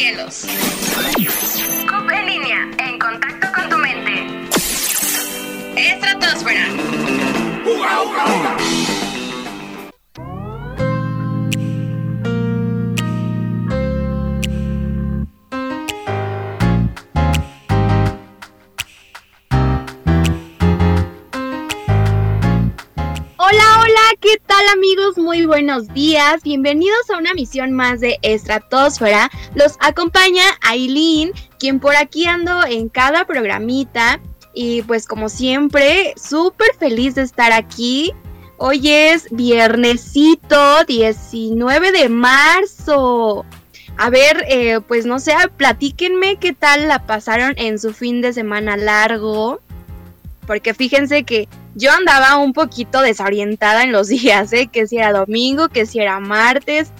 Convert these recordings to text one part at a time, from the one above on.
cielos. CUP en línea, en contacto con tu mente. Estratosfera. Muy buenos días. Bienvenidos a una misión más de Estratosfera. Los acompaña Aileen, quien por aquí ando en cada programita. Y pues como siempre, súper feliz de estar aquí. Hoy es viernesito 19 de marzo. A ver, eh, pues no sé, platíquenme qué tal la pasaron en su fin de semana largo. Porque fíjense que yo andaba un poquito desorientada en los días, ¿eh? Que si era domingo, que si era martes.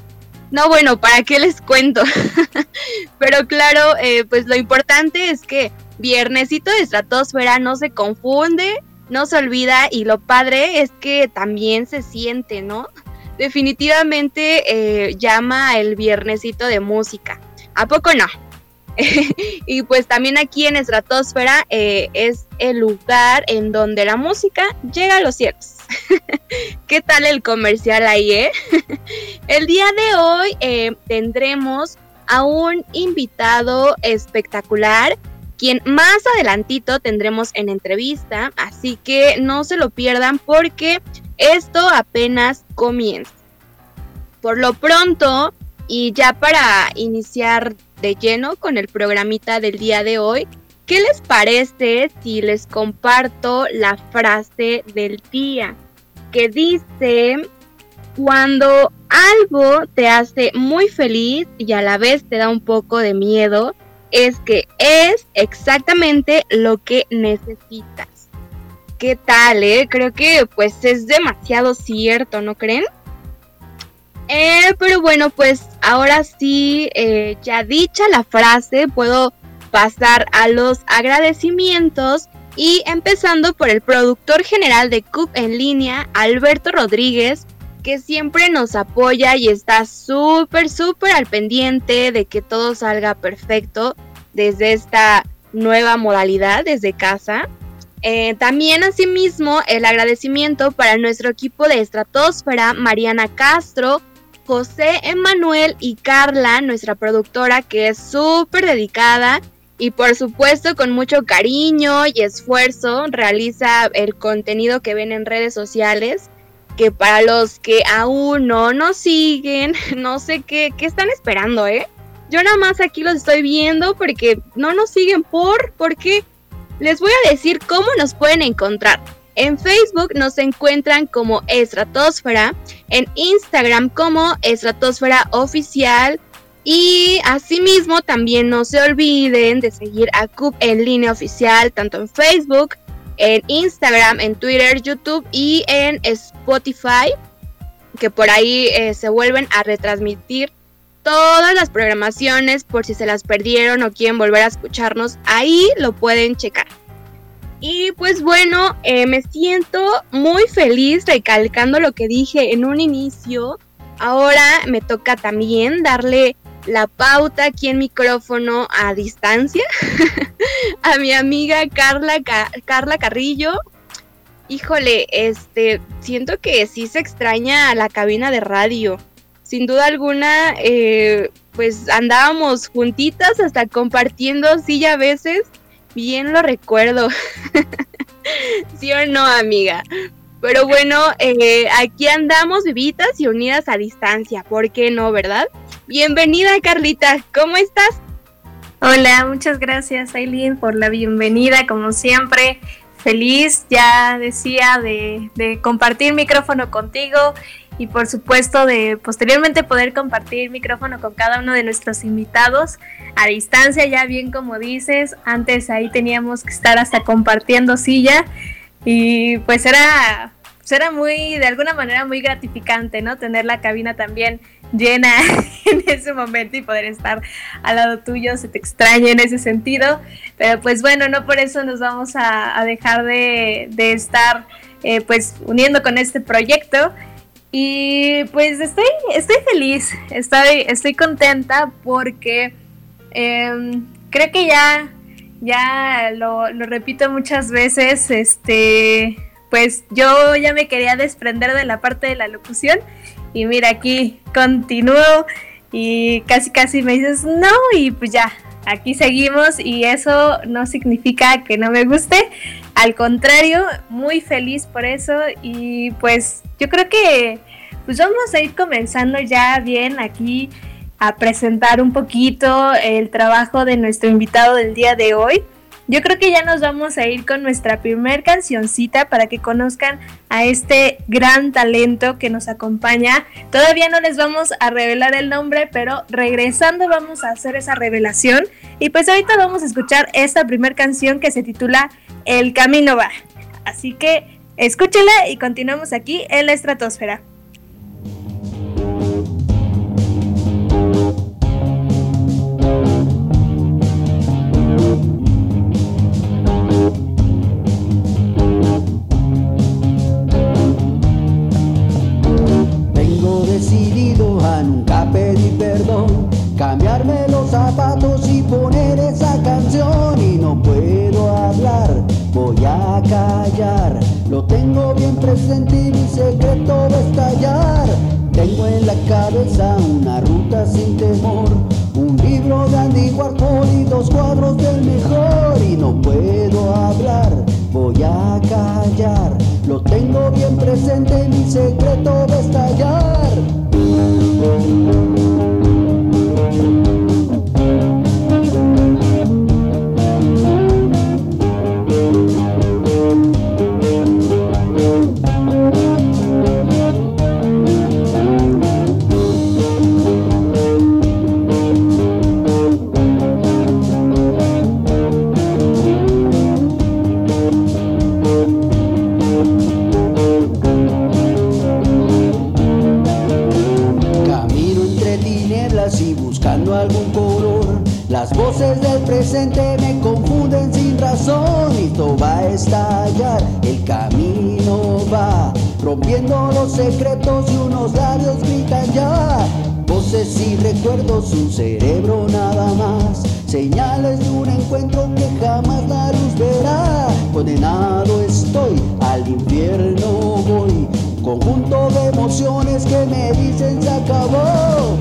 No, bueno, ¿para qué les cuento? Pero claro, eh, pues lo importante es que viernesito de estratosfera no se confunde, no se olvida y lo padre es que también se siente, ¿no? Definitivamente eh, llama el viernesito de música. ¿A poco no? y pues también aquí en Estratosfera eh, es el lugar en donde la música llega a los cielos. ¿Qué tal el comercial ahí, eh? el día de hoy eh, tendremos a un invitado espectacular, quien más adelantito tendremos en entrevista, así que no se lo pierdan porque esto apenas comienza. Por lo pronto, y ya para iniciar de lleno con el programita del día de hoy. ¿Qué les parece si les comparto la frase del día? Que dice, cuando algo te hace muy feliz y a la vez te da un poco de miedo, es que es exactamente lo que necesitas. ¿Qué tal, eh? Creo que pues es demasiado cierto, ¿no creen? Eh, pero bueno, pues ahora sí, eh, ya dicha la frase, puedo pasar a los agradecimientos y empezando por el productor general de CUP en línea, Alberto Rodríguez, que siempre nos apoya y está súper, súper al pendiente de que todo salga perfecto desde esta nueva modalidad, desde casa. Eh, también asimismo el agradecimiento para nuestro equipo de estratosfera, Mariana Castro, José Emanuel y Carla, nuestra productora, que es súper dedicada y por supuesto con mucho cariño y esfuerzo realiza el contenido que ven en redes sociales. Que para los que aún no nos siguen, no sé qué, qué están esperando, ¿eh? Yo nada más aquí los estoy viendo porque no nos siguen por, porque les voy a decir cómo nos pueden encontrar. En Facebook nos encuentran como Estratosfera, en Instagram como Estratosfera Oficial y asimismo también no se olviden de seguir a CUP en línea oficial tanto en Facebook, en Instagram, en Twitter, YouTube y en Spotify, que por ahí eh, se vuelven a retransmitir todas las programaciones por si se las perdieron o quieren volver a escucharnos, ahí lo pueden checar. Y pues bueno, eh, me siento muy feliz recalcando lo que dije en un inicio. Ahora me toca también darle la pauta aquí en micrófono a distancia a mi amiga Carla, Carla Carrillo. Híjole, este, siento que sí se extraña la cabina de radio. Sin duda alguna, eh, pues andábamos juntitas hasta compartiendo silla a veces Bien lo recuerdo. ¿Sí o no, amiga? Pero bueno, eh, aquí andamos vivitas y unidas a distancia. ¿Por qué no, verdad? Bienvenida, Carlita. ¿Cómo estás? Hola, muchas gracias, Aileen, por la bienvenida, como siempre. Feliz, ya decía, de, de compartir micrófono contigo y por supuesto de posteriormente poder compartir micrófono con cada uno de nuestros invitados a distancia, ya bien como dices, antes ahí teníamos que estar hasta compartiendo silla y pues era, pues era muy, de alguna manera muy gratificante, ¿no? Tener la cabina también llena en ese momento y poder estar al lado tuyo, se te extraña en ese sentido, pero pues bueno, no por eso nos vamos a, dejar de, estar eh, pues uniendo con este proyecto y pues estoy, estoy feliz, estoy, estoy contenta porque em, creo que ya, ya lo, lo repito muchas veces, este, pues yo ya me quería desprender de la parte de la locución y mira aquí continúo y casi casi me dices no y pues ya, aquí seguimos y eso no significa que no me guste, al contrario, muy feliz por eso y pues yo creo que pues vamos a ir comenzando ya bien aquí a presentar un poquito el trabajo de nuestro invitado del día de hoy. Yo creo que ya nos vamos a ir con nuestra primer cancioncita para que conozcan a este gran talento que nos acompaña. Todavía no les vamos a revelar el nombre, pero regresando vamos a hacer esa revelación. Y pues ahorita vamos a escuchar esta primera canción que se titula El Camino va. Así que escúchela y continuamos aquí en la estratosfera. Conjunto de emociones que me dicen se acabó.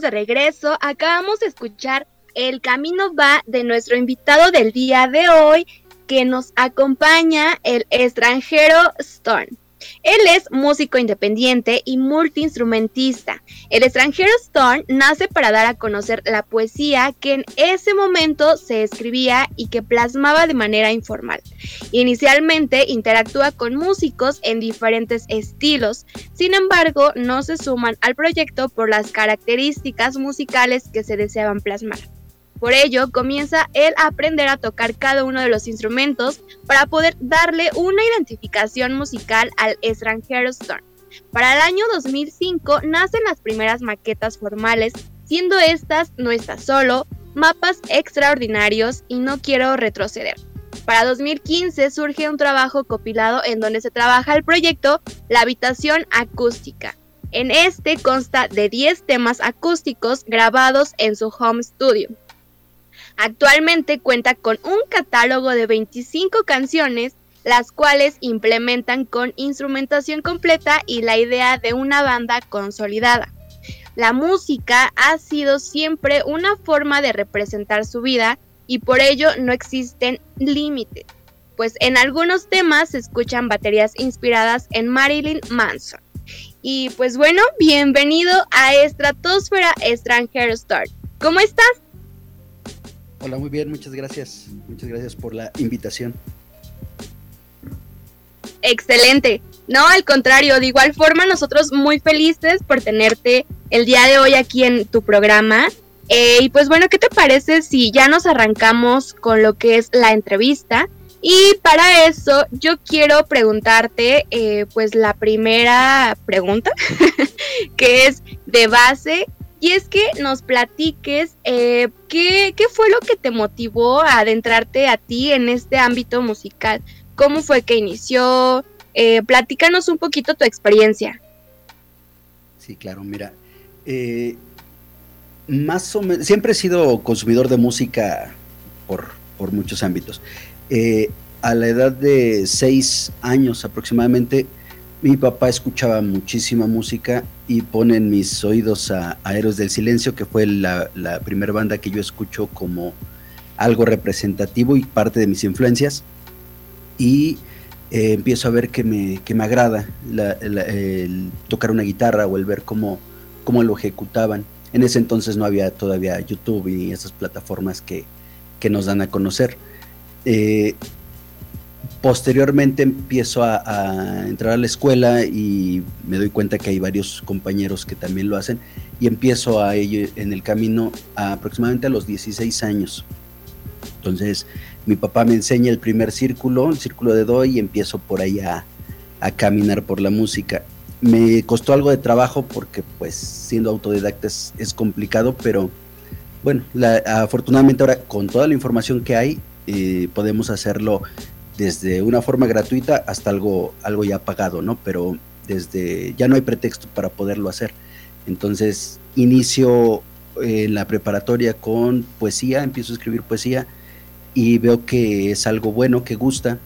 de regreso. Acabamos de escuchar El Camino va de nuestro invitado del día de hoy, que nos acompaña el extranjero Stone. Él es músico independiente y multiinstrumentista. El extranjero Stone nace para dar a conocer la poesía que en ese momento se escribía y que plasmaba de manera informal. Inicialmente interactúa con músicos en diferentes estilos, sin embargo no se suman al proyecto por las características musicales que se deseaban plasmar. Por ello, comienza él a aprender a tocar cada uno de los instrumentos para poder darle una identificación musical al extranjero Stone. Para el año 2005 nacen las primeras maquetas formales, siendo estas No está solo, Mapas extraordinarios y No quiero retroceder. Para 2015 surge un trabajo copilado en donde se trabaja el proyecto La habitación acústica. En este consta de 10 temas acústicos grabados en su home studio. Actualmente cuenta con un catálogo de 25 canciones, las cuales implementan con instrumentación completa y la idea de una banda consolidada. La música ha sido siempre una forma de representar su vida y por ello no existen límites, pues en algunos temas se escuchan baterías inspiradas en Marilyn Manson. Y pues bueno, bienvenido a Estratosfera Extranjero Start. ¿Cómo estás? Hola, muy bien, muchas gracias. Muchas gracias por la invitación. Excelente. No, al contrario, de igual forma nosotros muy felices por tenerte el día de hoy aquí en tu programa. Eh, y pues bueno, ¿qué te parece si ya nos arrancamos con lo que es la entrevista? Y para eso yo quiero preguntarte, eh, pues la primera pregunta, que es de base, y es que nos platiques eh, ¿qué, qué fue lo que te motivó a adentrarte a ti en este ámbito musical. ¿Cómo fue que inició? Eh, platícanos un poquito tu experiencia. Sí, claro, mira. más o menos, siempre he sido consumidor de música por, por muchos ámbitos. Eh, a la edad de seis años aproximadamente, mi papá escuchaba muchísima música y pone en mis oídos a, Héroes del Silencio, que fue la, primera banda que yo escucho como algo representativo y parte de mis influencias. Y eh, empiezo a ver que me, que me agrada el tocar una guitarra o el ver cómo, cómo lo ejecutaban. En ese entonces no había todavía YouTube y esas plataformas que, que nos dan a conocer. Eh, posteriormente empiezo a, entrar a la escuela y me doy cuenta que hay varios compañeros que también lo hacen y empiezo a ello en el camino aproximadamente a los 16 años. Entonces mi papá me enseña el primer círculo, el círculo de do y empiezo por ahí a, caminar por la música. Me costó algo de trabajo porque pues siendo autodidacta es, complicado, pero bueno, afortunadamente ahora con toda la información que hay eh, podemos hacerlo desde una forma gratuita hasta algo, algo ya pagado, ¿no? Pero desde ya no hay pretexto para poderlo hacer. Entonces inicio en la preparatoria con poesía, empiezo a escribir poesía y veo que es algo bueno, que gusta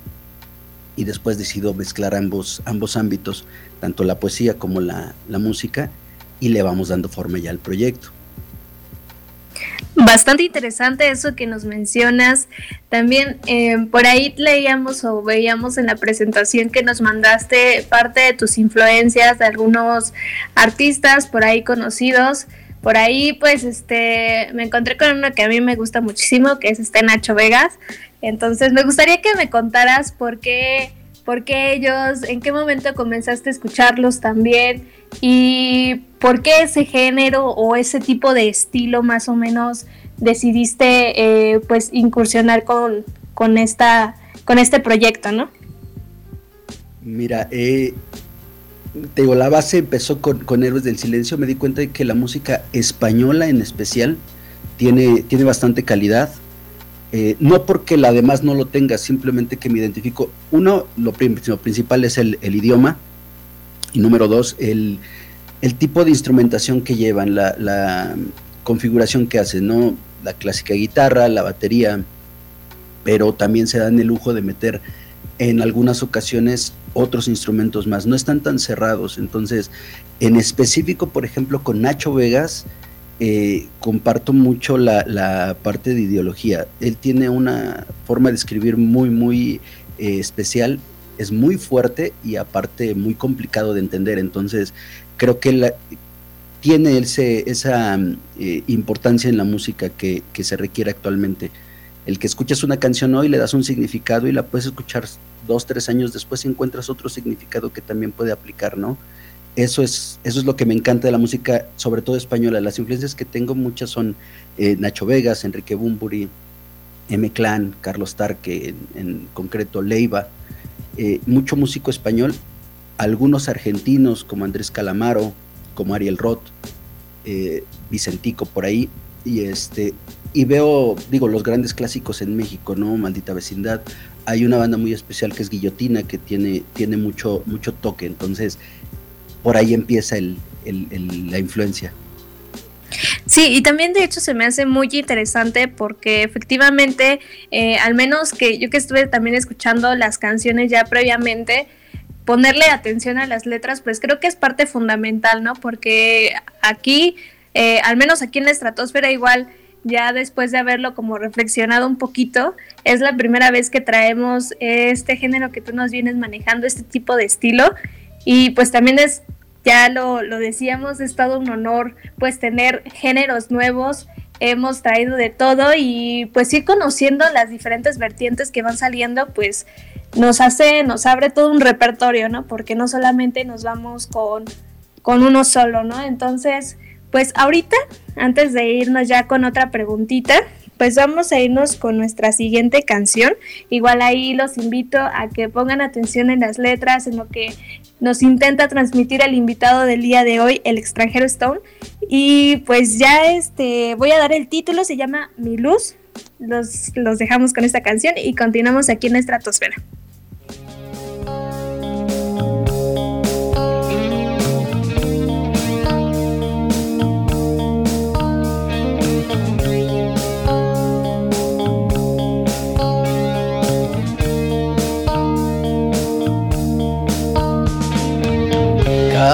y después decido mezclar ambos, ambos ámbitos, tanto la poesía como la, la música y le vamos dando forma ya al proyecto. Bastante interesante eso que nos mencionas. También eh, por ahí leíamos o veíamos en la presentación que nos mandaste parte de tus influencias de algunos artistas por ahí conocidos. Por ahí pues este me encontré con uno que a mí me gusta muchísimo, que es este Nacho Vegas. Entonces me gustaría que me contaras por qué por qué ellos, en qué momento comenzaste a escucharlos también y por qué ese género o ese tipo de estilo más o menos decidiste eh, pues incursionar con, con, esta, con este proyecto, ¿no? Mira, eh, te digo, la base empezó con, con, Héroes del Silencio, me di cuenta de que la música española en especial tiene, tiene bastante calidad, eh, no porque la demás no lo tenga, simplemente que me identifico. Uno, lo, principal es el, idioma. Y número dos, el, tipo de instrumentación que llevan, la, configuración que hacen, ¿no? La clásica guitarra, la batería, pero también se dan el lujo de meter en algunas ocasiones otros instrumentos más. No están tan cerrados. Entonces, en específico, por ejemplo, con Nacho Vegas, eh, comparto mucho la, parte de ideología. Él tiene una forma de escribir muy, muy eh, especial, es muy fuerte y aparte muy complicado de entender. Entonces, creo que él tiene esa eh, importancia en la música que, que, se requiere actualmente. El que escuchas una canción hoy le das un significado y la puedes escuchar dos, tres años después y encuentras otro significado que también puede aplicar, ¿no? Eso es, eso es lo que me encanta de la música, sobre todo española. Las influencias que tengo muchas son eh, Nacho Vegas, Enrique Bumburi, M. Clan, Carlos Tarque, en, concreto Leiva, eh, mucho músico español, algunos argentinos como Andrés Calamaro, como Ariel Roth, eh, Vicentico por ahí, y este y veo, digo, los grandes clásicos en México, ¿no? Maldita Vecindad. Hay una banda muy especial que es Guillotina, que tiene, tiene mucho, mucho toque. Entonces, por ahí empieza la influencia. Sí, y también de hecho se me hace muy interesante porque efectivamente, eh, al menos que yo que estuve también escuchando las canciones ya previamente, ponerle atención a las letras, pues creo que es parte fundamental, ¿no? Porque aquí, eh, al menos aquí en la estratosfera igual, ya después de haberlo como reflexionado un poquito, es la primera vez que traemos este género que tú nos vienes manejando, este tipo de estilo. Y pues también es ya lo, decíamos, es todo un honor pues tener géneros nuevos, hemos traído de todo y pues ir conociendo las diferentes vertientes que van saliendo pues nos hace, nos abre todo un repertorio, ¿no? Porque no solamente nos vamos con, con uno solo, ¿no? Entonces, pues ahorita, antes de irnos ya con otra preguntita, pues vamos a irnos con nuestra siguiente canción. Igual ahí los invito a que pongan atención en las letras, en lo que nos intenta transmitir el invitado del día de hoy, el extranjero Stone. Y pues ya este voy a dar el título, se llama Mi Luz. Los, los dejamos con esta canción y continuamos aquí en la estratosfera.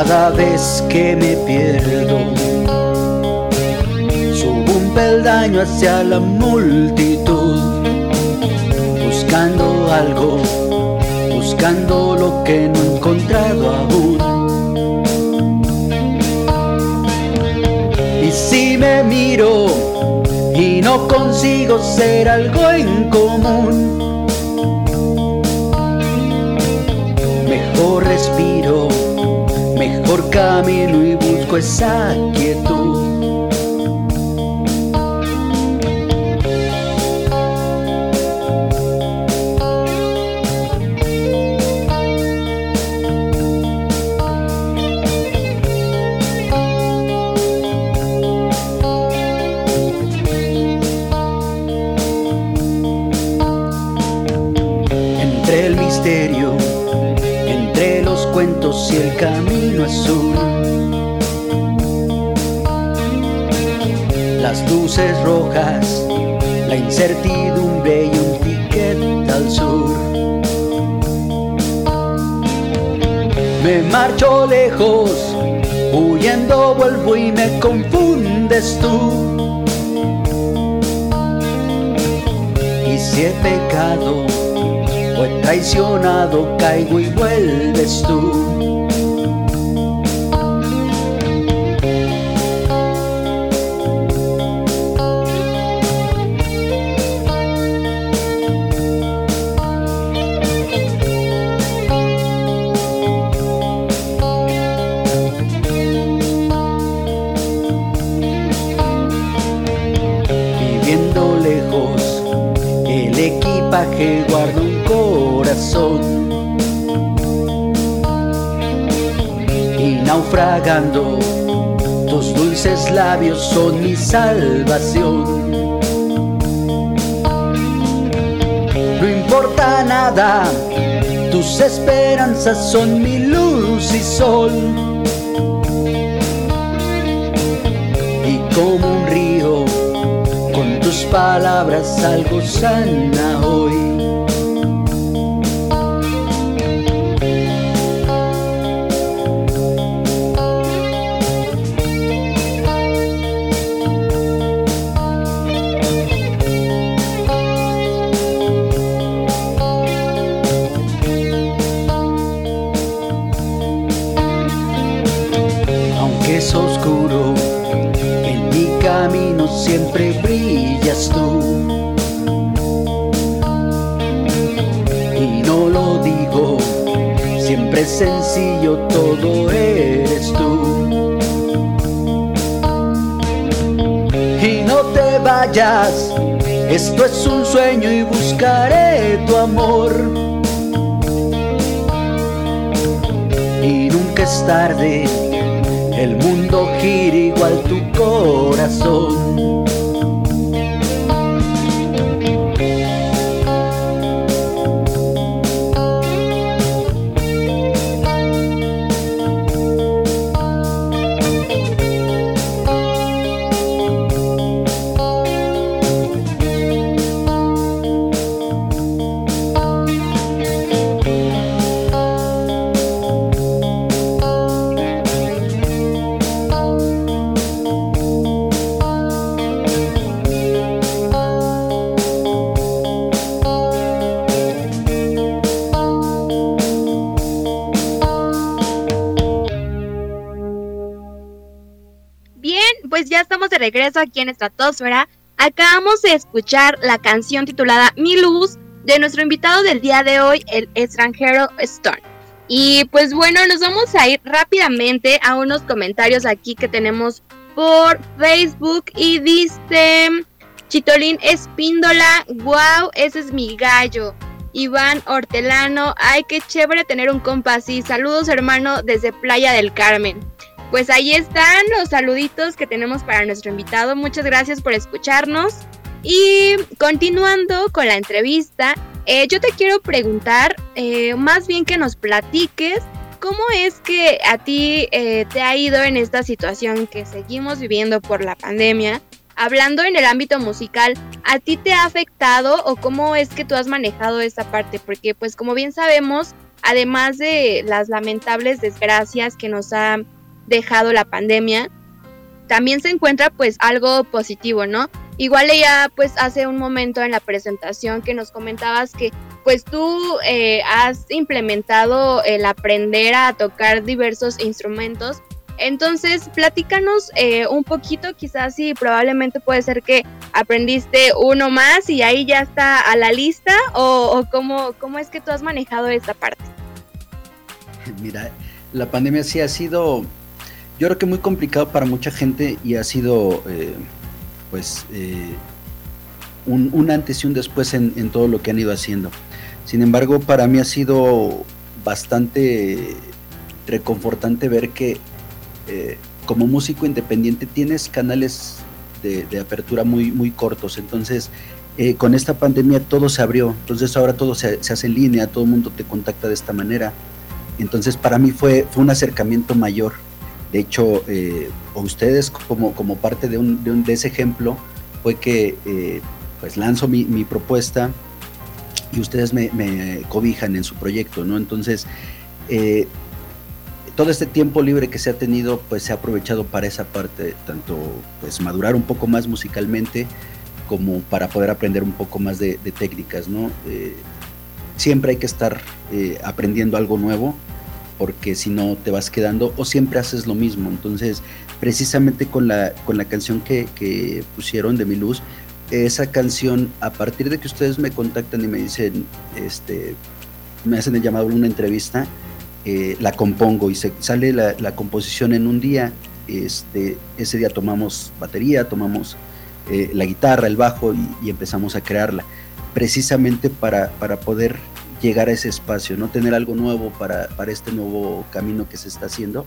Cada vez que me pierdo, subo un peldaño hacia la multitud, buscando algo, buscando lo que no he encontrado aún. Y si me miro y no consigo ser algo en común, mejor respiro mejor camino y busco esa quietud. El camino azul. Las luces rojas, la incertidumbre y un ticket al sur. Me marcho lejos, huyendo vuelvo y me confundes tú. Y si he pecado, o he traicionado, caigo y vuelves tú. Equipaje guarda un corazón. Y naufragando, tus dulces labios son mi salvación. No importa nada, tus esperanzas son mi luz y sol. Y como palabras algo sana hoy. Aunque es oscuro, en mi camino siempre brillas tú. Y no lo digo, siempre es sencillo, todo eres tú. Y no te vayas, esto es un sueño y buscaré tu amor. Y nunca es tarde, el mundo gira igual tu corazón. Regreso aquí en Estratosfera. Acabamos de escuchar la canción titulada Mi Luz de nuestro invitado del día de hoy, el extranjero Stone. Y pues bueno, nos vamos a ir rápidamente a unos comentarios aquí que tenemos por Facebook y dice Chitolín Espíndola, wow, ese es mi gallo. Iván Hortelano, ay, qué chévere tener un compa así. Saludos, hermano, desde Playa del Carmen. Pues ahí están los saluditos que tenemos para nuestro invitado. Muchas gracias por escucharnos. Y continuando con la entrevista, eh, yo te quiero preguntar, eh, más bien que nos platiques, ¿cómo es que a ti eh, te ha ido en esta situación que seguimos viviendo por la pandemia? Hablando en el ámbito musical, ¿a ti te ha afectado o cómo es que tú has manejado esta parte? Porque pues como bien sabemos, además de las lamentables desgracias que nos ha dejado la pandemia, también se encuentra pues algo positivo, ¿no? Igual ella pues hace un momento en la presentación que nos comentabas que pues tú eh, has implementado el aprender a tocar diversos instrumentos. Entonces, platícanos eh, un poquito, quizás sí, probablemente puede ser que aprendiste uno más y ahí ya está a la lista, o, o cómo, cómo es que tú has manejado esta parte. Mira, la pandemia sí ha sido, yo creo que muy complicado para mucha gente y ha sido... Eh, pues eh, un, antes y un después en, todo lo que han ido haciendo. Sin embargo, para mí ha sido bastante reconfortante ver que eh, como músico independiente tienes canales de, apertura muy, muy cortos. Entonces, eh, con esta pandemia todo se abrió. Entonces ahora todo se, hace en línea, todo el mundo te contacta de esta manera. Entonces para mí fue, fue un acercamiento mayor de hecho, eh, ustedes como, como parte de, un, de, ese ejemplo fue que eh, pues lanzo mi, mi, propuesta y ustedes me, cobijan en su proyecto, ¿no? Entonces, eh, todo este tiempo libre que se ha tenido, pues se ha aprovechado para esa parte, tanto pues madurar un poco más musicalmente, como para poder aprender un poco más de, de técnicas, ¿no? Siempre hay que estar aprendiendo algo nuevo porque si no te vas quedando o siempre haces lo mismo. Entonces, precisamente con la, con la canción que, pusieron de Mi Luz, esa canción, a partir de que ustedes me contactan y me dicen, este, me hacen el llamado a una entrevista, eh, la compongo y se, sale la, composición en un día. Este, ese día tomamos batería, tomamos eh, la guitarra, el bajo y, empezamos a crearla, precisamente para, para poder llegar a ese espacio, no tener algo nuevo para, este nuevo camino que se está haciendo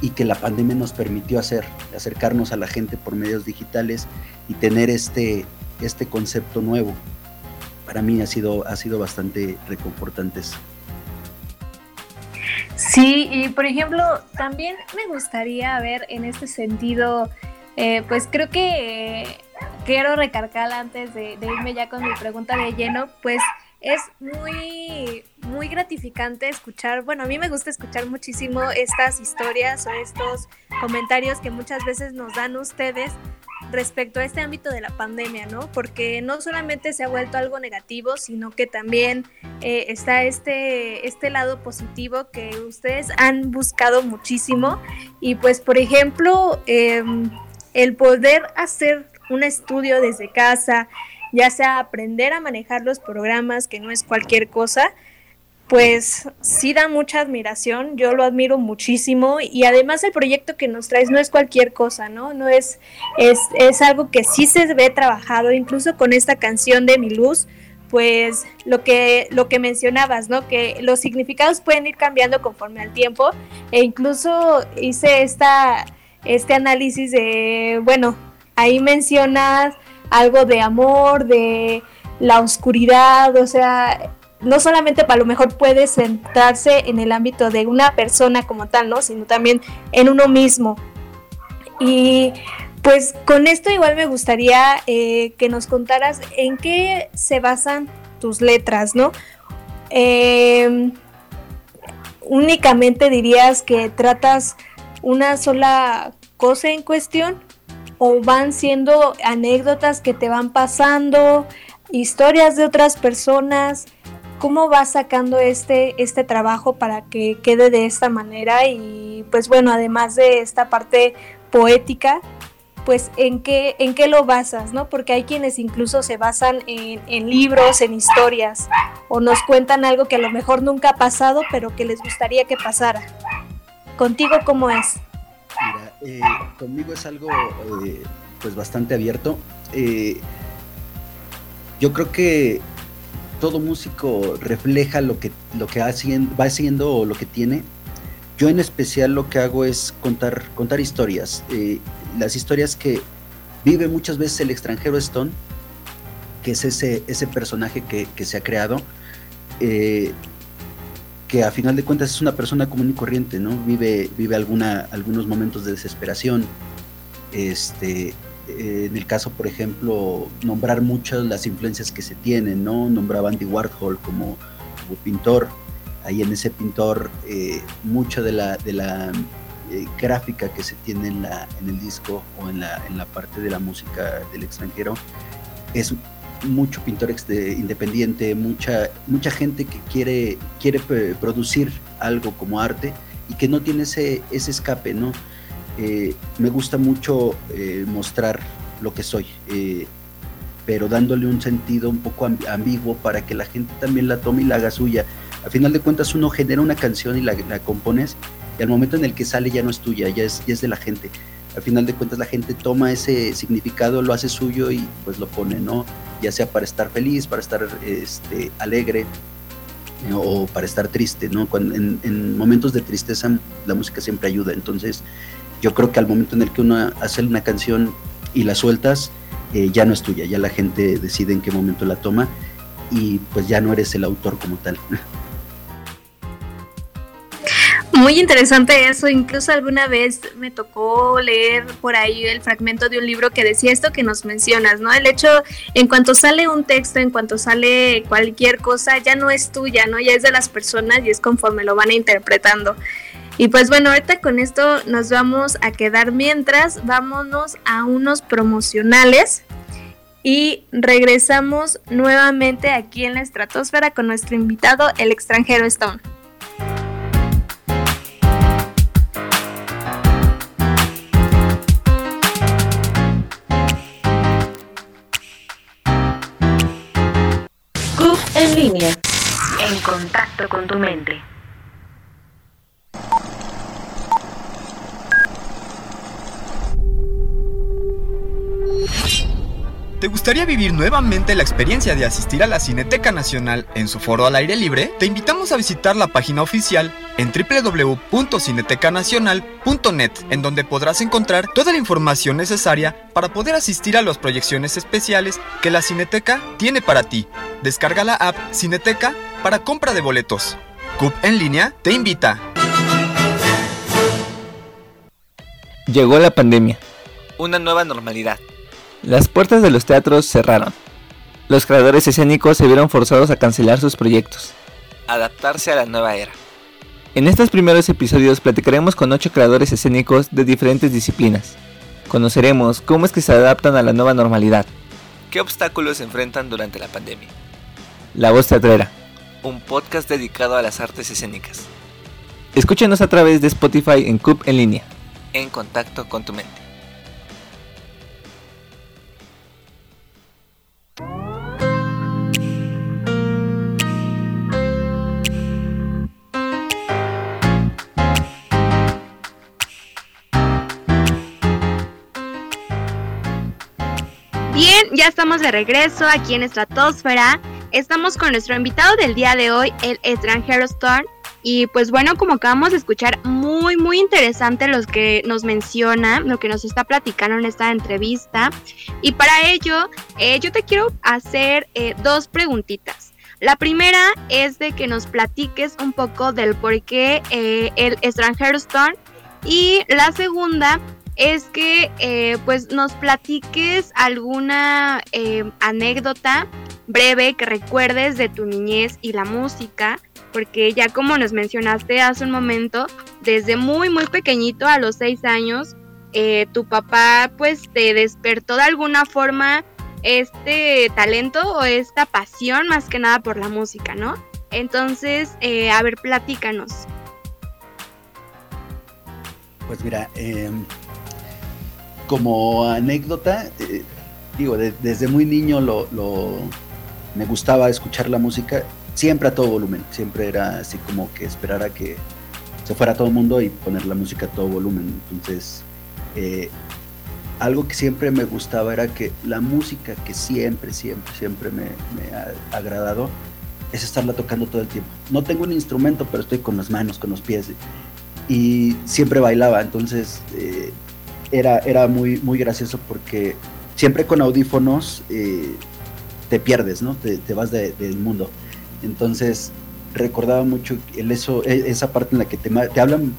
y que la pandemia nos permitió hacer, acercarnos a la gente por medios digitales y tener este, este concepto nuevo. Para mí ha sido, ha sido bastante reconfortante Sí, y por ejemplo, también me gustaría ver en este sentido, eh, pues creo que quiero recargar antes de irme ya con mi pregunta de lleno, pues es muy, muy gratificante escuchar, bueno, a mí me gusta escuchar muchísimo estas historias o estos comentarios que muchas veces nos dan ustedes respecto a este ámbito de la pandemia, ¿no? Porque no solamente se ha vuelto algo negativo, sino que también eh, está este, este lado positivo que ustedes han buscado muchísimo. Y pues, por ejemplo, em, el poder hacer un estudio desde casa, ya sea aprender a manejar los programas, que no es cualquier cosa, pues sí da mucha admiración, yo lo admiro muchísimo y además el proyecto que nos traes no es cualquier cosa, ¿no? No es, es, es algo que sí se ve trabajado, incluso con esta canción de Mi Luz, pues lo que, lo que mencionabas, ¿no? Que los significados pueden ir cambiando conforme al tiempo e incluso hice esta, este análisis de, bueno, ahí mencionas algo de amor, de la oscuridad, o sea, no solamente para lo mejor puede centrarse en el ámbito de una persona como tal, ¿no? Sino también en uno mismo. Y pues con esto igual me gustaría eh, que nos contaras en qué se basan tus letras, ¿no? Em, únicamente dirías que tratas una sola cosa en cuestión o van siendo anécdotas que te van pasando, historias de otras personas. ¿Cómo vas sacando este, este trabajo para que quede de esta manera? Y pues bueno, además de esta parte poética, pues en qué, en qué lo basas, ¿no? Porque hay quienes incluso se basan en, en, libros, en historias, o nos cuentan algo que a lo mejor nunca ha pasado, pero que les gustaría que pasara. ¿Contigo cómo es? Mira, eh, conmigo es algo eh, pues bastante abierto. Eh, yo creo que todo músico refleja lo que, lo que va haciendo o lo que tiene. Yo en especial lo que hago es contar, contar historias. Las historias que vive muchas veces el extranjero Stone, que es ese, ese personaje que, se ha creado, que a final de cuentas es una persona común y corriente, ¿no? Vive, vive alguna, algunos momentos de desesperación. Este, en el caso, por ejemplo, nombrar muchas las influencias que se tienen, ¿no? Nombraba Andy Warhol como, pintor. Ahí en ese pintor, eh, mucha de la, de la eh, gráfica que se tiene en, la, en el disco o en la, en la parte de la música del extranjero es mucho pintor independiente, mucha, mucha gente que quiere, quiere producir algo como arte y que no tiene ese, ese escape, ¿no? Eh, me gusta mucho eh, mostrar lo que soy, eh, pero dándole un sentido un poco ambiguo para que la gente también la tome y la haga suya. A final de cuentas uno genera una canción y la, compones y al momento en el que sale ya no es tuya, ya es, ya es de la gente. Al final de cuentas la gente toma ese significado, lo hace suyo y pues lo pone, ¿no? Ya sea para estar feliz, para estar este, alegre, o para estar triste, ¿no? en, en, momentos de tristeza la música siempre ayuda, entonces yo creo que al momento en el que uno hace una canción y la sueltas, eh, ya no es tuya, ya la gente decide en qué momento la toma y pues ya no eres el autor como tal. Muy interesante eso, incluso alguna vez me tocó leer por ahí el fragmento de un libro que decía esto que nos mencionas, ¿no? El hecho, en cuanto sale un texto, en cuanto sale cualquier cosa, ya no es tuya, ¿no? Ya es de las personas y es conforme lo van interpretando. Y pues bueno, ahorita con esto nos vamos a quedar mientras, vámonos a unos promocionales y regresamos nuevamente aquí en la estratosfera con nuestro invitado, el extranjero Stone. En contacto con tu mente. Gustaría vivir nuevamente la experiencia de asistir a la Cineteca Nacional en su foro al aire libre? Te invitamos a visitar la página oficial en www.cinetecanacional.net, en donde podrás encontrar toda la información necesaria para poder asistir a las proyecciones especiales que la Cineteca tiene para ti. Descarga la app Cineteca para compra de boletos. CUP en línea te invita. Llegó la pandemia. Una nueva normalidad las puertas de los teatros cerraron. Los creadores escénicos se vieron forzados a cancelar sus proyectos. Adaptarse a la nueva era. En estos primeros episodios platicaremos con ocho creadores escénicos de diferentes disciplinas. Conoceremos cómo es que se adaptan a la nueva normalidad. ¿Qué obstáculos se enfrentan durante la pandemia? La Voz Teatrera. Un podcast dedicado a las artes escénicas. Escúchenos a través de Spotify en CUP en línea. En contacto con tu mente. Bien, ya estamos de regreso aquí en Estratosfera. Estamos con nuestro invitado del día de hoy, el extranjero Storm. Y pues bueno, como acabamos de escuchar, muy, muy interesante lo que nos menciona, lo que nos está platicando en esta entrevista. Y para ello, eh, yo te quiero hacer eh, dos preguntitas. La primera es de que nos platiques un poco del por qué eh, el extranjero Storm. Y la segunda es que pues nos platiques alguna anécdota breve que recuerdes de tu niñez y la música, porque ya como nos mencionaste hace un momento, desde muy muy pequeñito a los seis años, eh, tu papá pues te despertó de alguna forma este talento o esta pasión más que nada por la música, ¿no? Entonces, a ver, platícanos. Pues mira, eh, como anécdota, eh, digo, desde muy niño lo, me gustaba escuchar la música siempre a todo volumen, siempre era así como que esperar a que se fuera todo el mundo y poner la música a todo volumen. Entonces, eh, algo que siempre me gustaba era que la música que siempre, siempre, siempre me, ha agradado es estarla tocando todo el tiempo. No tengo un instrumento, pero estoy con las manos, con los pies. Y siempre bailaba, entonces eh, era, era muy, muy gracioso porque siempre con audífonos eh, te pierdes, ¿no? Te, vas de- del mundo. Entonces recordaba mucho el eso, e- esa parte en la que te, hablan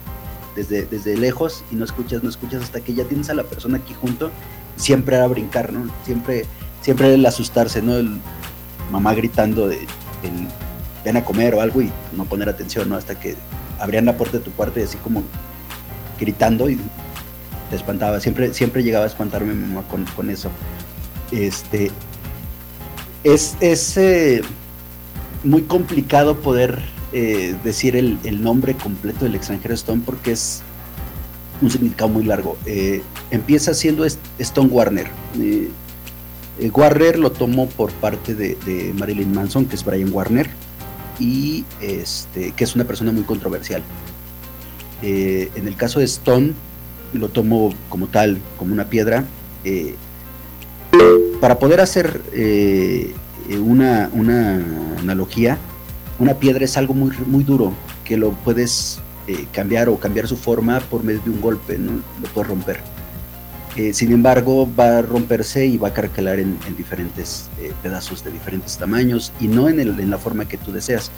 desde, desde lejos y no escuchas, no escuchas hasta que ya tienes a la persona aquí junto. Siempre era brincar, ¿no? Siempre, siempre el asustarse, ¿no? El mamá gritando de ven a comer o algo y no poner atención, ¿no? Hasta que abrían la puerta de tu cuarto y así como gritando y te espantaba. Siempre, siempre llegaba a espantarme mi mamá con, con eso. Este es, es eh, muy complicado poder eh, decir el, el nombre completo del extranjero Stone porque es un significado muy largo. Eh, empieza siendo Stone Warner. Eh, Warner lo tomó por parte de, Marilyn Manson, que es Brian Warner, y este, que es una persona muy controversial. En el caso de Stone, lo tomó como tal, como una piedra. para poder hacer una, una analogía, una piedra es algo muy, muy duro, que lo puedes eh, cambiar o cambiar su forma por medio de un golpe, ¿no? lo puedes romper. Eh, sin embargo, va a romperse y va a carcalar en, en diferentes eh, pedazos de diferentes tamaños y no en, el- en la forma que tú deseas.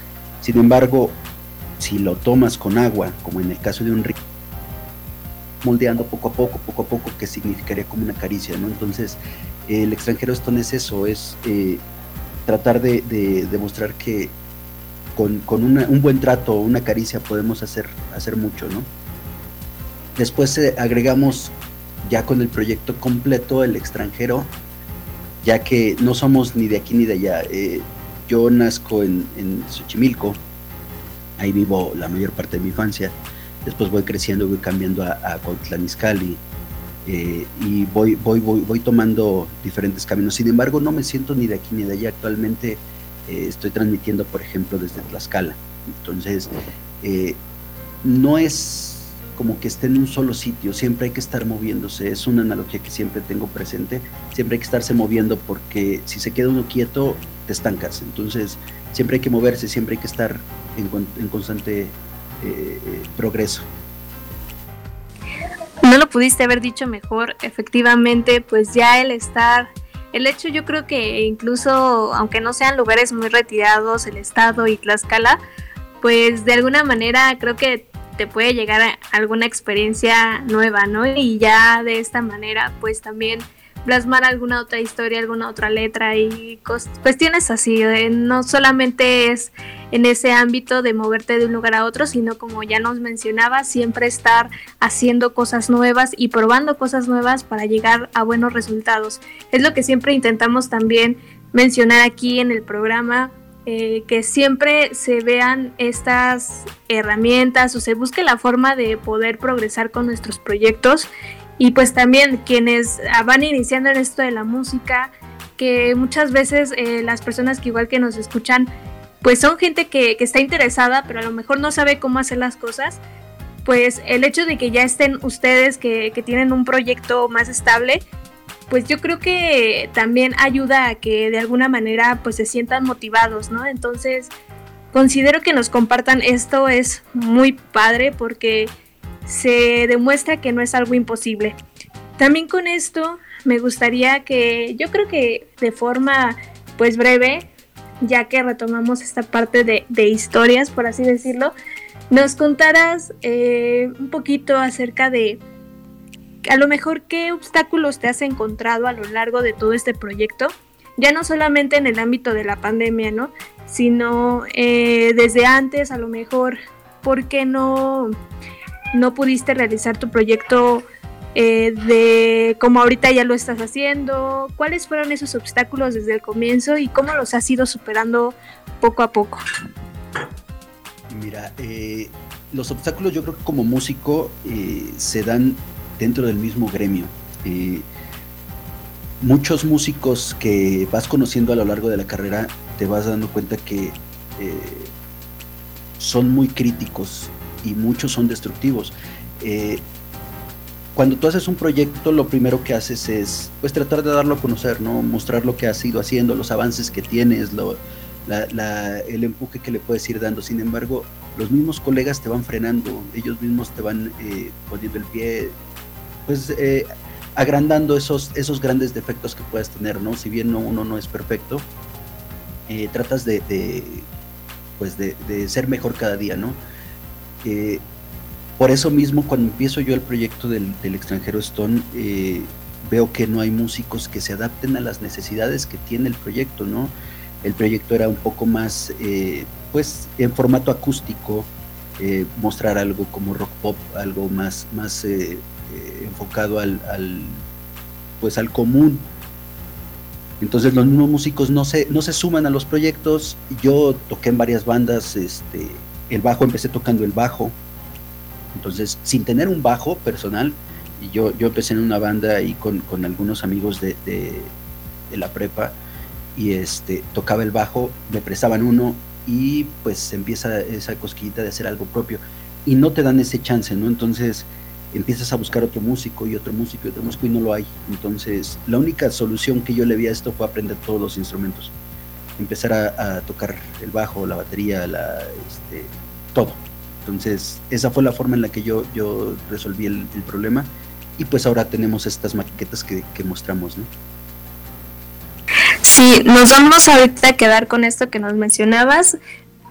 Sin embargo, si lo tomas con agua, como en el caso de un río, moldeando poco a poco, poco a poco, que significaría como una caricia, ¿no? Entonces, eh, el extranjero Stone es eso, es eh, tratar de, de demostrar que con, un buen trato, una caricia, podemos hacer, hacer mucho, ¿no? Después eh, agregamos ya con el proyecto completo el extranjero, ya que no somos ni de aquí ni de allá. Eh, yo nazco en, Xochimilco, ahí vivo la mayor parte de mi infancia. Después voy creciendo, voy cambiando a, a eh, y voy, voy, voy, voy tomando diferentes caminos. Sin embargo, no me siento ni de aquí ni de allá. Actualmente eh, estoy transmitiendo, por ejemplo, desde Tlaxcala. Entonces, eh, no es como que esté en un solo sitio, siempre hay que estar moviéndose. Es una analogía que siempre tengo presente. Siempre hay que estarse moviendo porque si se queda uno quieto, te estancas. Entonces, siempre hay que moverse, siempre hay que estar en, en constante progreso. No lo pudiste haber dicho mejor, efectivamente, pues ya el estar, el hecho yo creo que incluso, aunque no sean lugares muy retirados, el estado y Tlaxcala, pues de alguna manera creo que te puede llegar alguna experiencia nueva, ¿no? Y ya de esta manera, pues también plasmar alguna otra historia, alguna otra letra y cuestiones así, no solamente es en ese ámbito de moverte de un lugar a otro, sino como ya nos mencionaba, siempre estar haciendo cosas nuevas y probando cosas nuevas para llegar a buenos resultados. Es lo que siempre intentamos también mencionar aquí en el programa, eh, que siempre se vean estas herramientas o se busque la forma de poder progresar con nuestros proyectos y pues también quienes ah, van iniciando en esto de la música, que muchas veces eh, las personas que igual que nos escuchan, pues son gente que, que está interesada, pero a lo mejor no sabe cómo hacer las cosas, pues el hecho de que ya estén ustedes, que, que tienen un proyecto más estable, pues yo creo que también ayuda a que de alguna manera pues se sientan motivados, ¿no? Entonces considero que nos compartan esto es muy padre porque se demuestra que no es algo imposible. También con esto me gustaría que yo creo que de forma pues breve, ya que retomamos esta parte de, de historias, por así decirlo, nos contarás eh, un poquito acerca de a lo mejor qué obstáculos te has encontrado a lo largo de todo este proyecto, ya no solamente en el ámbito de la pandemia, ¿no? Sino eh, desde antes, a lo mejor, ¿por qué no, no pudiste realizar tu proyecto eh, de como ahorita ya lo estás haciendo? ¿Cuáles fueron esos obstáculos desde el comienzo y cómo los has ido superando poco a poco? Mira, eh, los obstáculos yo creo que como músico eh, se dan dentro del mismo gremio. Muchos músicos que vas conociendo a lo largo de la carrera te vas dando cuenta que son muy críticos y muchos son destructivos. Eh, cuando tú haces un proyecto, lo primero que haces es pues tratar de darlo a conocer, ¿no? Mostrar lo que has ido haciendo, los avances que tienes, lo, el empuje que le puedes ir dando. Sin embargo, los mismos colegas te van frenando, ellos mismos te van eh, poniendo el pie, pues eh, agrandando esos, esos grandes defectos que puedas tener, ¿no? Si bien uno no es perfecto, eh, tratas de, pues de, ser mejor cada día, ¿no? Por eso mismo, cuando empiezo yo el proyecto del, extranjero Stone, veo que no hay músicos que se adapten a las necesidades que tiene el proyecto, ¿no? El proyecto era un poco más, eh, pues, en formato acústico, eh, mostrar algo como rock pop, algo más, más eh, enfocado al, pues, al común. Entonces los mismos músicos no se, no se suman a los proyectos. Yo toqué en varias bandas, este, el bajo, empecé tocando el bajo. Entonces, sin tener un bajo personal, yo, yo empecé en una banda y con, con algunos amigos de, de, la prepa y este tocaba el bajo, me prestaban uno y pues empieza esa cosquillita de hacer algo propio y no te dan ese chance, ¿no? Entonces empiezas a buscar otro músico y otro músico y otro músico y no lo hay. Entonces la única solución que yo le vi a esto fue aprender todos los instrumentos, empezar a, tocar el bajo, la batería, la, este, todo. Entonces esa fue la forma en la que yo, yo resolví el, problema y pues ahora tenemos estas maquetas que, que mostramos, ¿no? Sí, nos vamos a quedar con esto que nos mencionabas.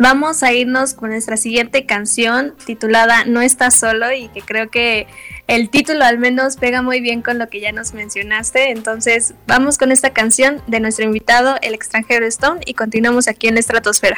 Vamos a irnos con nuestra siguiente canción titulada No estás solo y que creo que el título al menos pega muy bien con lo que ya nos mencionaste. Entonces vamos con esta canción de nuestro invitado, el extranjero Stone, y continuamos aquí en la estratosfera.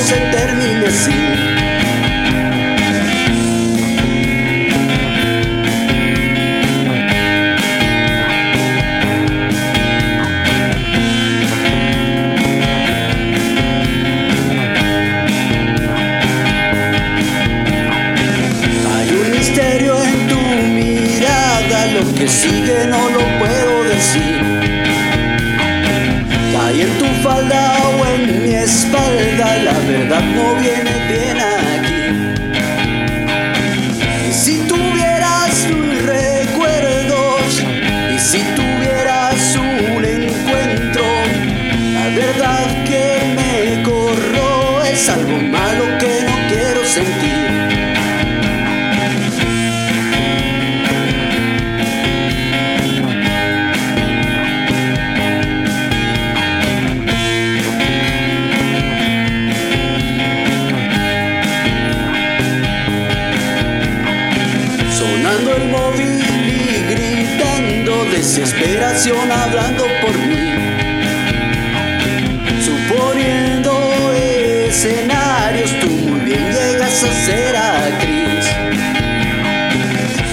Se termine así. Hay un misterio en tu mirada, lo que sigue no lo puedo decir. hay en tu falda o en mi espalda, no desesperación hablando por mí. Suponiendo escenarios, tú muy bien llegas a ser actriz.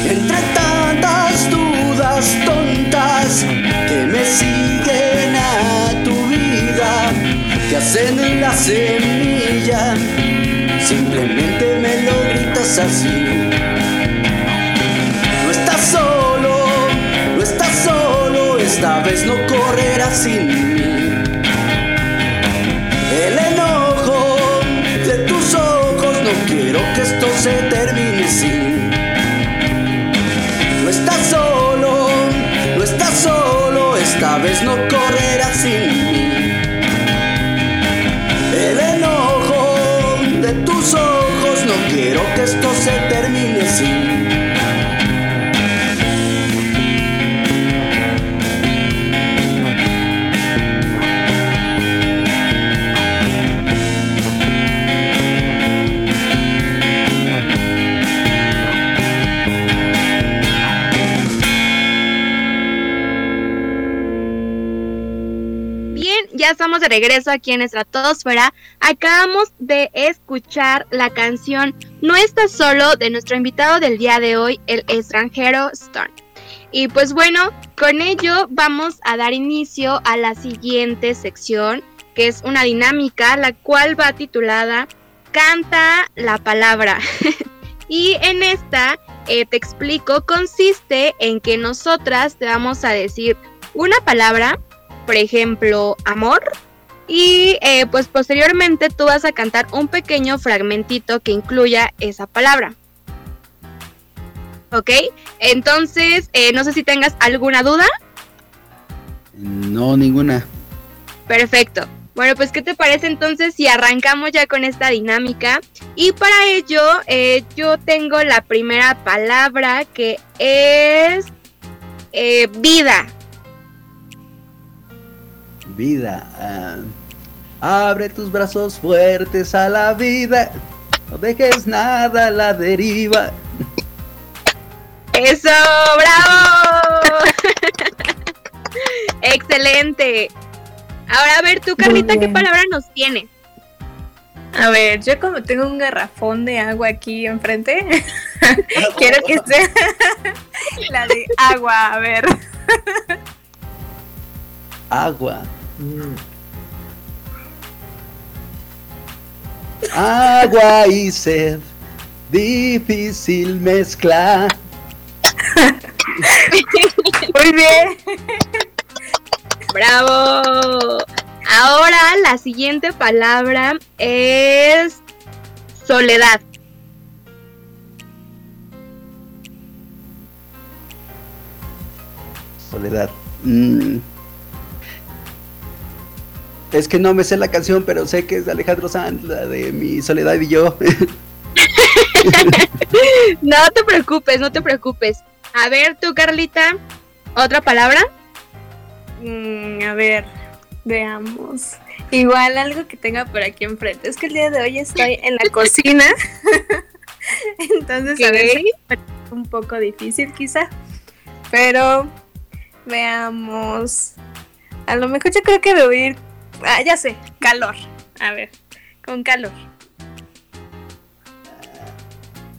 Entre tantas dudas tontas que me siguen a tu vida, que hacen la semilla, simplemente me lo gritas así. Vez no correrás sin mí. Estamos de regreso aquí en Estratosfera. Acabamos de escuchar la canción No estás solo de nuestro invitado del día de hoy, el extranjero Stone. Y pues bueno, con ello vamos a dar inicio a la siguiente sección, que es una dinámica, la cual va titulada Canta la palabra. y en esta, eh, te explico, consiste en que nosotras te vamos a decir una palabra por ejemplo, amor. Y eh, pues posteriormente tú vas a cantar un pequeño fragmentito que incluya esa palabra. ¿Ok? Entonces, eh, no sé si tengas alguna duda. No, ninguna. Perfecto. Bueno, pues ¿qué te parece entonces si arrancamos ya con esta dinámica? Y para ello eh, yo tengo la primera palabra que es eh, vida. Vida. ah, abre tus brazos fuertes a la vida. No dejes nada a la deriva. ¡Eso! ¡Bravo! Excelente. Ahora a ver tú, Carlita, ¿qué palabra nos tienes? A ver, yo como tengo un garrafón de agua aquí enfrente, quiero que sea la de agua. A ver. Agua. Agua y sed. Difícil mezcla. Muy bien. ¡Bravo! Ahora la siguiente palabra es soledad. Soledad. Mm. Es que no me sé la canción, pero sé que es de Alejandro Sanz, la de mi Soledad y yo. No te preocupes, no te preocupes. A ver tú, Carlita, otra palabra. Mm, a ver, veamos. Igual algo que tenga por aquí enfrente. Es que el día de hoy estoy en la cocina. Entonces, a ver, un poco difícil quizá. Pero veamos. A lo mejor yo creo que me voy a ir. Ah, ya sé, calor. A ver, con calor.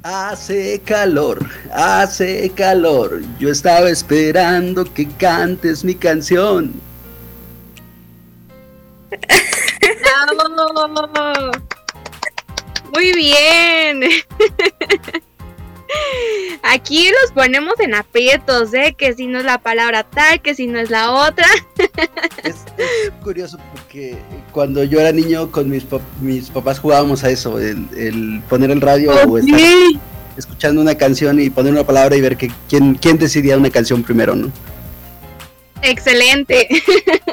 Hace calor, hace calor. Yo estaba esperando que cantes mi canción. ¡Bravo! Muy bien. Aquí los ponemos en aprietos, ¿eh? Que si no es la palabra tal, que si no es la otra. Es, es curioso porque cuando yo era niño con mis, pap- mis papás jugábamos a eso, el, el poner el radio o estar escuchando una canción y poner una palabra y ver que quién, quién decidía una canción primero, ¿no? Excelente.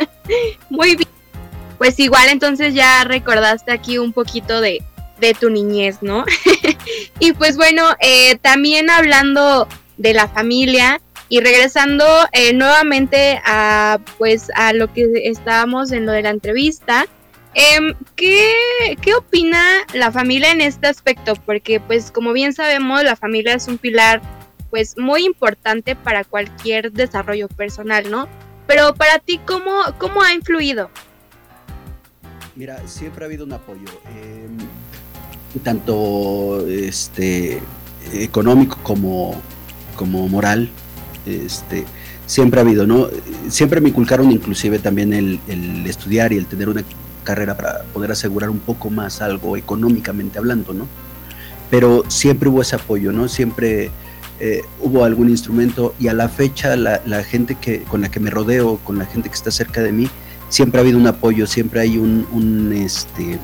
Muy bien. Pues igual entonces ya recordaste aquí un poquito de, de tu niñez, ¿no? y pues bueno, eh, también hablando de la familia y regresando eh, nuevamente a pues a lo que estábamos en lo de la entrevista. em, ¿qué, ¿Qué opina la familia en este aspecto? Porque pues como bien sabemos la familia es un pilar pues muy importante para cualquier desarrollo personal, ¿no? Pero para ti, ¿cómo, cómo ha influido? Mira, siempre ha habido un apoyo, eh, tanto este económico como, como moral, este, siempre ha habido, ¿no? Siempre me inculcaron inclusive también el, el estudiar y el tener una carrera para poder asegurar un poco más algo económicamente hablando, ¿no? Pero siempre hubo ese apoyo, ¿no? Siempre eh, hubo algún instrumento y a la fecha la, la gente que, con la que me rodeo, con la gente que está cerca de mí, siempre ha habido un apoyo, siempre hay un, un, este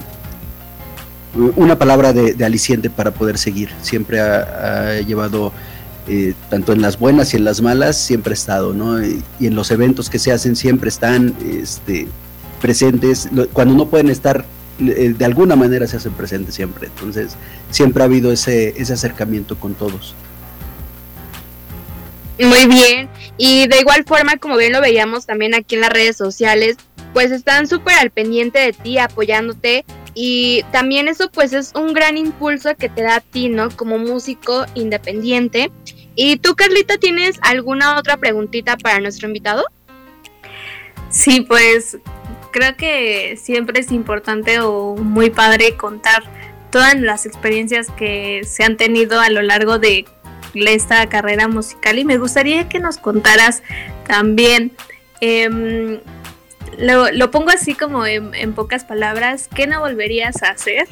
una palabra de, aliciente para poder seguir. Siempre ha, llevado, eh, tanto en las buenas y en las malas, siempre ha estado, ¿no? Y, en los eventos que se hacen siempre están este, presentes. Cuando no pueden estar, eh, de alguna manera se hacen presentes siempre. Entonces, siempre ha habido ese, ese acercamiento con todos. Muy bien. Y de igual forma, como bien lo veíamos también aquí en las redes sociales, pues están súper al pendiente de ti, apoyándote. Y también eso pues es un gran impulso que te da a ti, ¿no? Como músico independiente. Y tú, Carlita, ¿tienes alguna otra preguntita para nuestro invitado? Sí, pues creo que siempre es importante o muy padre contar todas las experiencias que se han tenido a lo largo de esta carrera musical y me gustaría que nos contaras también, em, lo, lo pongo así como en, en pocas palabras, ¿qué no volverías a hacer?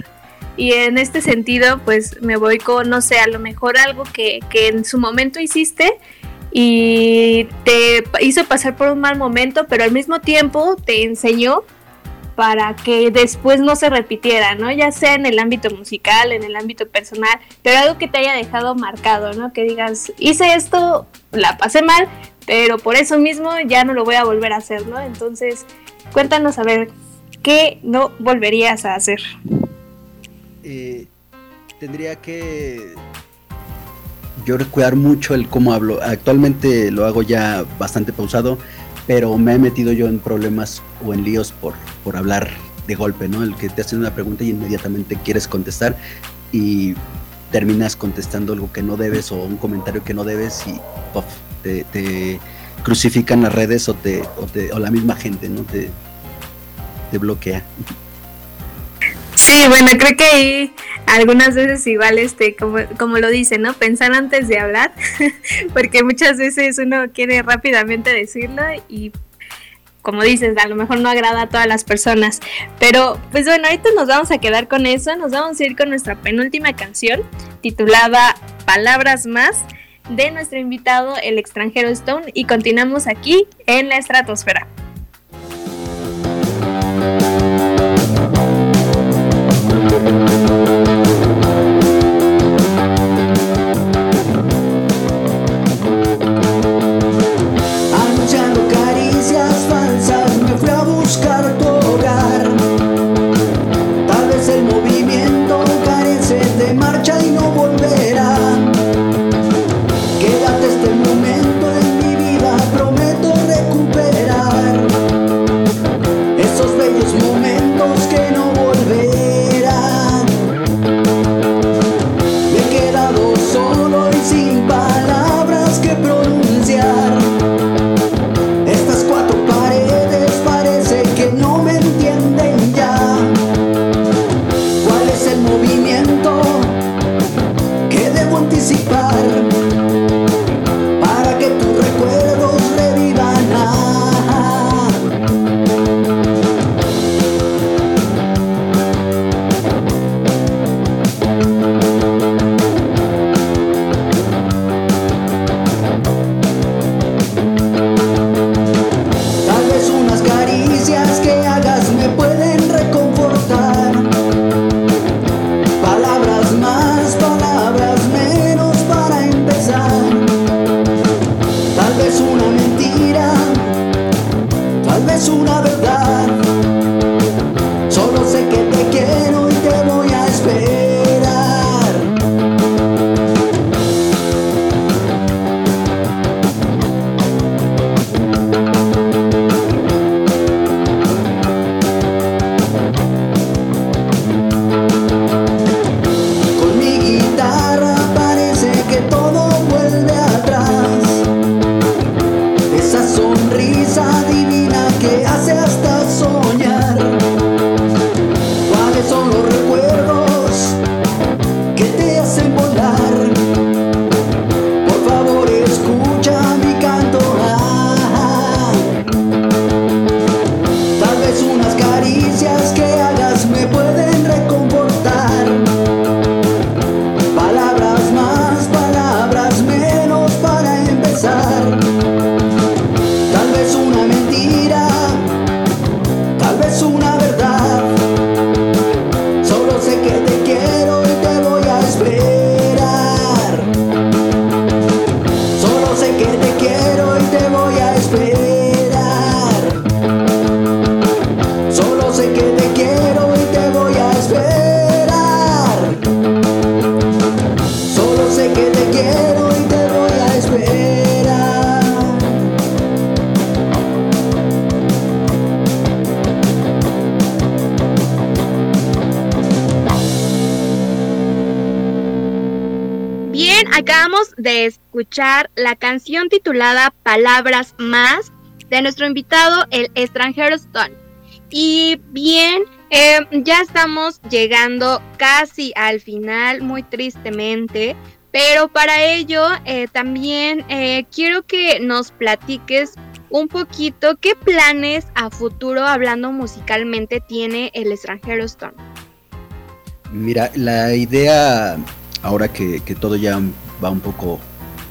Y en este sentido, pues me voy con, no sé, a lo mejor algo que, que en su momento hiciste y te hizo pasar por un mal momento, pero al mismo tiempo te enseñó para que después no se repitiera, ¿no? Ya sea en el ámbito musical, en el ámbito personal, pero algo que te haya dejado marcado, ¿no? Que digas, hice esto, la pasé mal, pero por eso mismo ya no lo voy a volver a hacer, ¿no? Entonces, cuéntanos a ver, ¿qué no volverías a hacer? eh, tendría que yo cuidar mucho el cómo hablo. Actualmente lo hago ya bastante pausado, pero me he metido yo en problemas o en líos por, por hablar de golpe, ¿no? El que te hacen una pregunta y inmediatamente quieres contestar y terminas contestando algo que no debes o un comentario que no debes y puff, te, crucifican las redes o, te, o, la misma gente, ¿no? Te, te bloquea. Sí, bueno, creo que ahí algunas veces igual, este, como, como lo dicen, ¿no? Pensar antes de hablar, porque muchas veces uno quiere rápidamente decirlo y como dices, a lo mejor no agrada a todas las personas. Pero pues bueno, ahorita nos vamos a quedar con eso, nos vamos a ir con nuestra penúltima canción titulada Palabras más de nuestro invitado, el extranjero Stone, y continuamos aquí en la estratosfera. Palabras Más de nuestro invitado, el extranjero Stone. Y bien, eh, ya estamos llegando casi al final, muy tristemente. Pero para ello eh, también eh, quiero que nos platiques un poquito qué planes a futuro, hablando musicalmente, tiene el extranjero Stone. Mira, la idea, ahora que, todo ya va un poco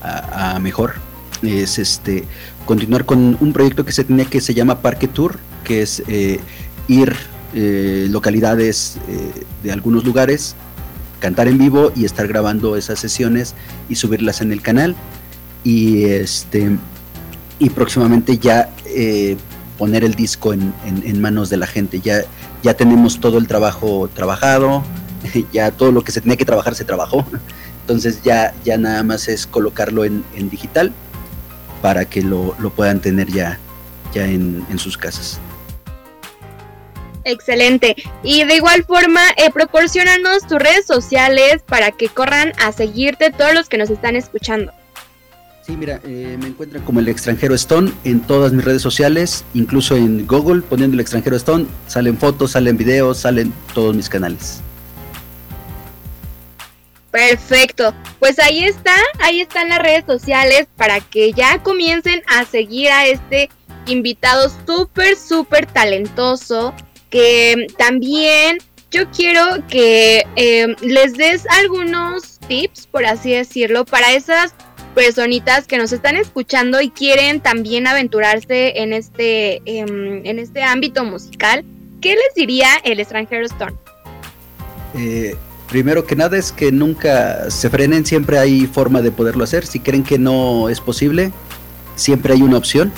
a mejor, es este continuar con un proyecto que se tenía que se llama Parque Tour, que es eh, ir eh, localidades eh, de algunos lugares, cantar en vivo y estar grabando esas sesiones y subirlas en el canal. Y este y próximamente ya eh, poner el disco en, en- manos de la gente. Ya, ya tenemos todo el trabajo trabajado, ya todo lo que se tenía que trabajar se trabajó. Entonces ya, ya nada más es colocarlo en digital para que lo, lo puedan tener ya, ya en, en sus casas. Excelente. Y de igual forma, eh, proporcionanos tus redes sociales para que corran a seguirte todos los que nos están escuchando. Sí, mira, eh, me encuentran como el extranjero Stone en todas mis redes sociales, incluso en Google, poniendo el extranjero Stone, salen fotos, salen videos, salen todos mis canales. Perfecto. Pues ahí está, ahí están las redes sociales para que ya comiencen a seguir a este invitado súper, súper talentoso. Que también yo quiero que eh, les des algunos tips, por así decirlo, para esas personitas que nos están escuchando y quieren también aventurarse en este, em, en este ámbito musical. ¿Qué les diría el extranjero Stone? Eh, primero que nada es que nunca se frenen, siempre hay forma de poderlo hacer. Si creen que no es posible, siempre hay una opción.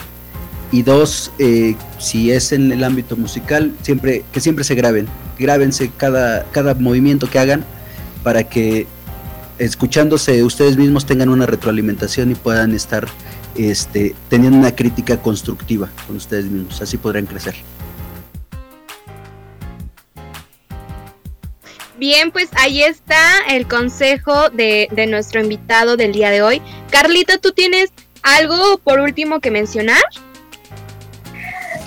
Y dos, eh, si es en el ámbito musical, siempre que siempre se graben, grábense cada, cada movimiento que hagan para que escuchándose ustedes mismos tengan una retroalimentación y puedan estar este, teniendo una crítica constructiva con ustedes mismos. Así podrán crecer. Bien, pues ahí está el consejo de, de nuestro invitado del día de hoy. Carlita, ¿tú tienes algo por último que mencionar?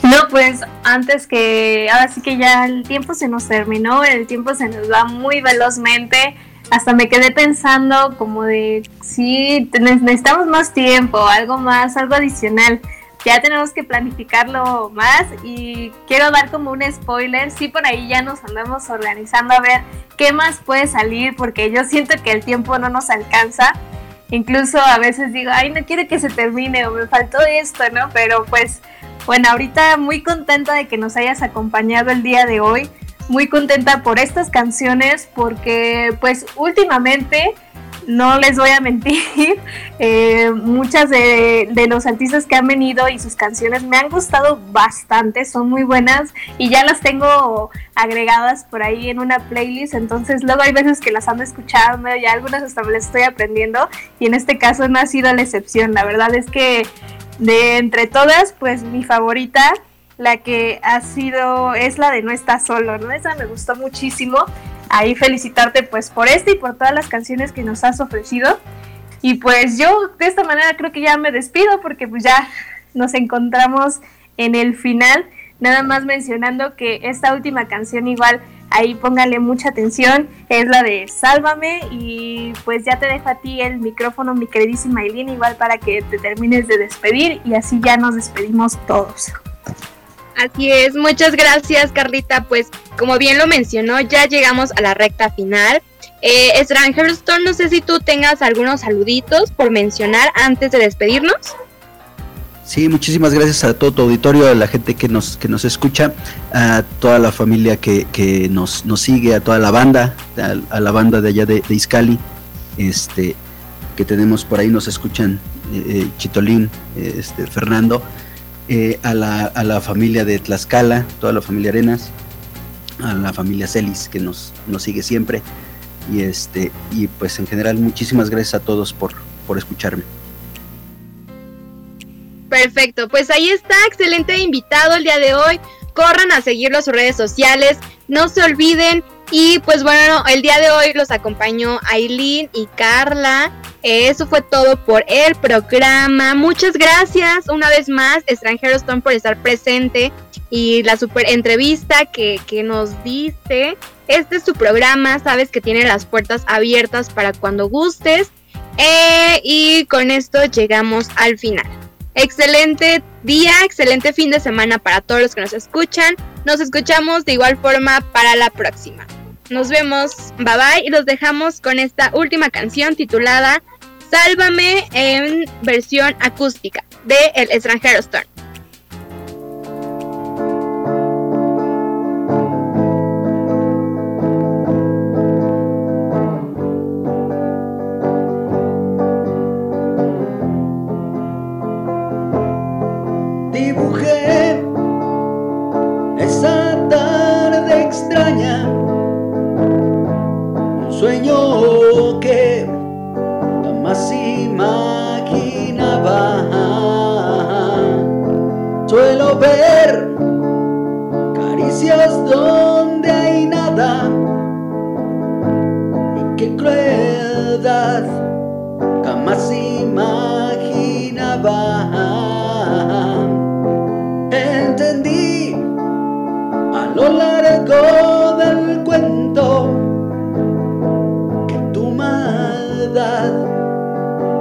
No, pues antes que, ahora sí que ya el tiempo se nos terminó, el tiempo se nos va muy velozmente. Hasta me quedé pensando como de, sí, necesitamos más tiempo, algo más, algo adicional. Ya tenemos que planificarlo más y quiero dar como un spoiler, sí por ahí ya nos andamos organizando a ver qué más puede salir porque yo siento que el tiempo no nos alcanza. Incluso a veces digo, ay, no quiero que se termine o me faltó esto, ¿no? Pero pues bueno, ahorita muy contenta de que nos hayas acompañado el día de hoy. Muy contenta por estas canciones porque pues últimamente no les voy a mentir, eh, muchas de, de, los artistas que han venido y sus canciones me han gustado bastante, son muy buenas y ya las tengo agregadas por ahí en una playlist, entonces luego hay veces que las ando escuchando y algunas hasta me las estoy aprendiendo y en este caso no ha sido la excepción, la verdad es que de entre todas, pues mi favorita, la que ha sido, es la de No está solo, ¿no? Esa me gustó muchísimo ahí felicitarte pues por este y por todas las canciones que nos has ofrecido. Y pues yo de esta manera creo que ya me despido porque pues ya nos encontramos en el final. Nada más mencionando que esta última canción igual ahí póngale mucha atención, es la de Sálvame y pues ya te dejo a ti el micrófono, mi queridísima Eileen, igual para que te termines de despedir y así ya nos despedimos todos. Así es, muchas gracias Carlita, pues como bien lo mencionó, ya llegamos a la recta final. Eh, Stone, no sé si tú tengas algunos saluditos por mencionar antes de despedirnos. Sí, muchísimas gracias a todo tu auditorio, a la gente que nos, que nos escucha, a toda la familia que, que nos, nos sigue, a toda la banda, a, la banda de allá de, de, este, que tenemos por ahí, nos escuchan eh, eh Chitolín, este, Fernando, eh, a, la, a la familia de Tlaxcala, toda la familia Arenas, a la familia Celis que nos, nos sigue siempre. Y este, y pues en general muchísimas gracias a todos por, por escucharme. Perfecto, pues ahí está, excelente invitado el día de hoy. Corran a seguirlo en sus redes sociales, no se olviden. Y pues bueno, el día de hoy los acompañó Aileen y Carla. Eso fue todo por el programa. Muchas gracias una vez más, Extranjeros Stone, por estar presente y la super entrevista que, que nos diste. Este es tu programa, sabes que tiene las puertas abiertas para cuando gustes. Eh, y con esto llegamos al final. Excelente día, excelente fin de semana para todos los que nos escuchan. Nos escuchamos de igual forma para la próxima. Nos vemos, bye bye y los dejamos con esta última canción titulada Sálvame en versión acústica de El extranjero Storm.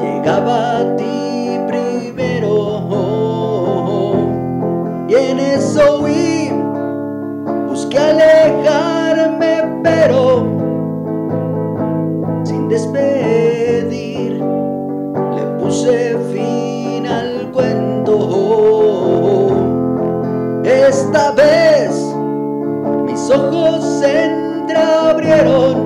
Llegaba a ti primero. Y en eso huí, busqué alejarme, pero sin despedir, le puse fin al cuento. Esta vez mis ojos se entreabrieron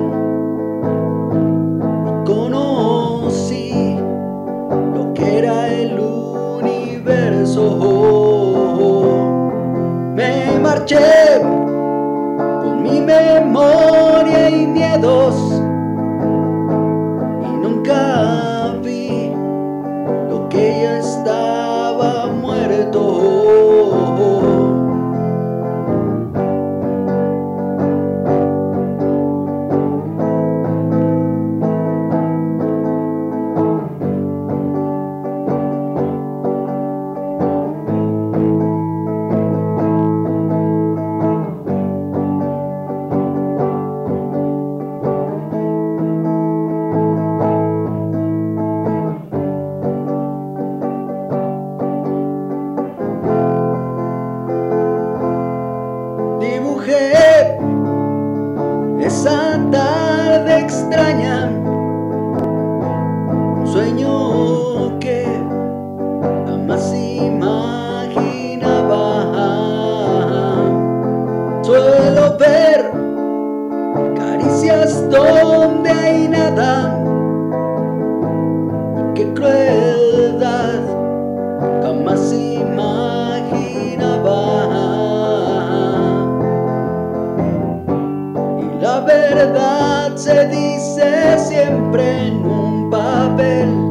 verdad se dice siempre en un papel.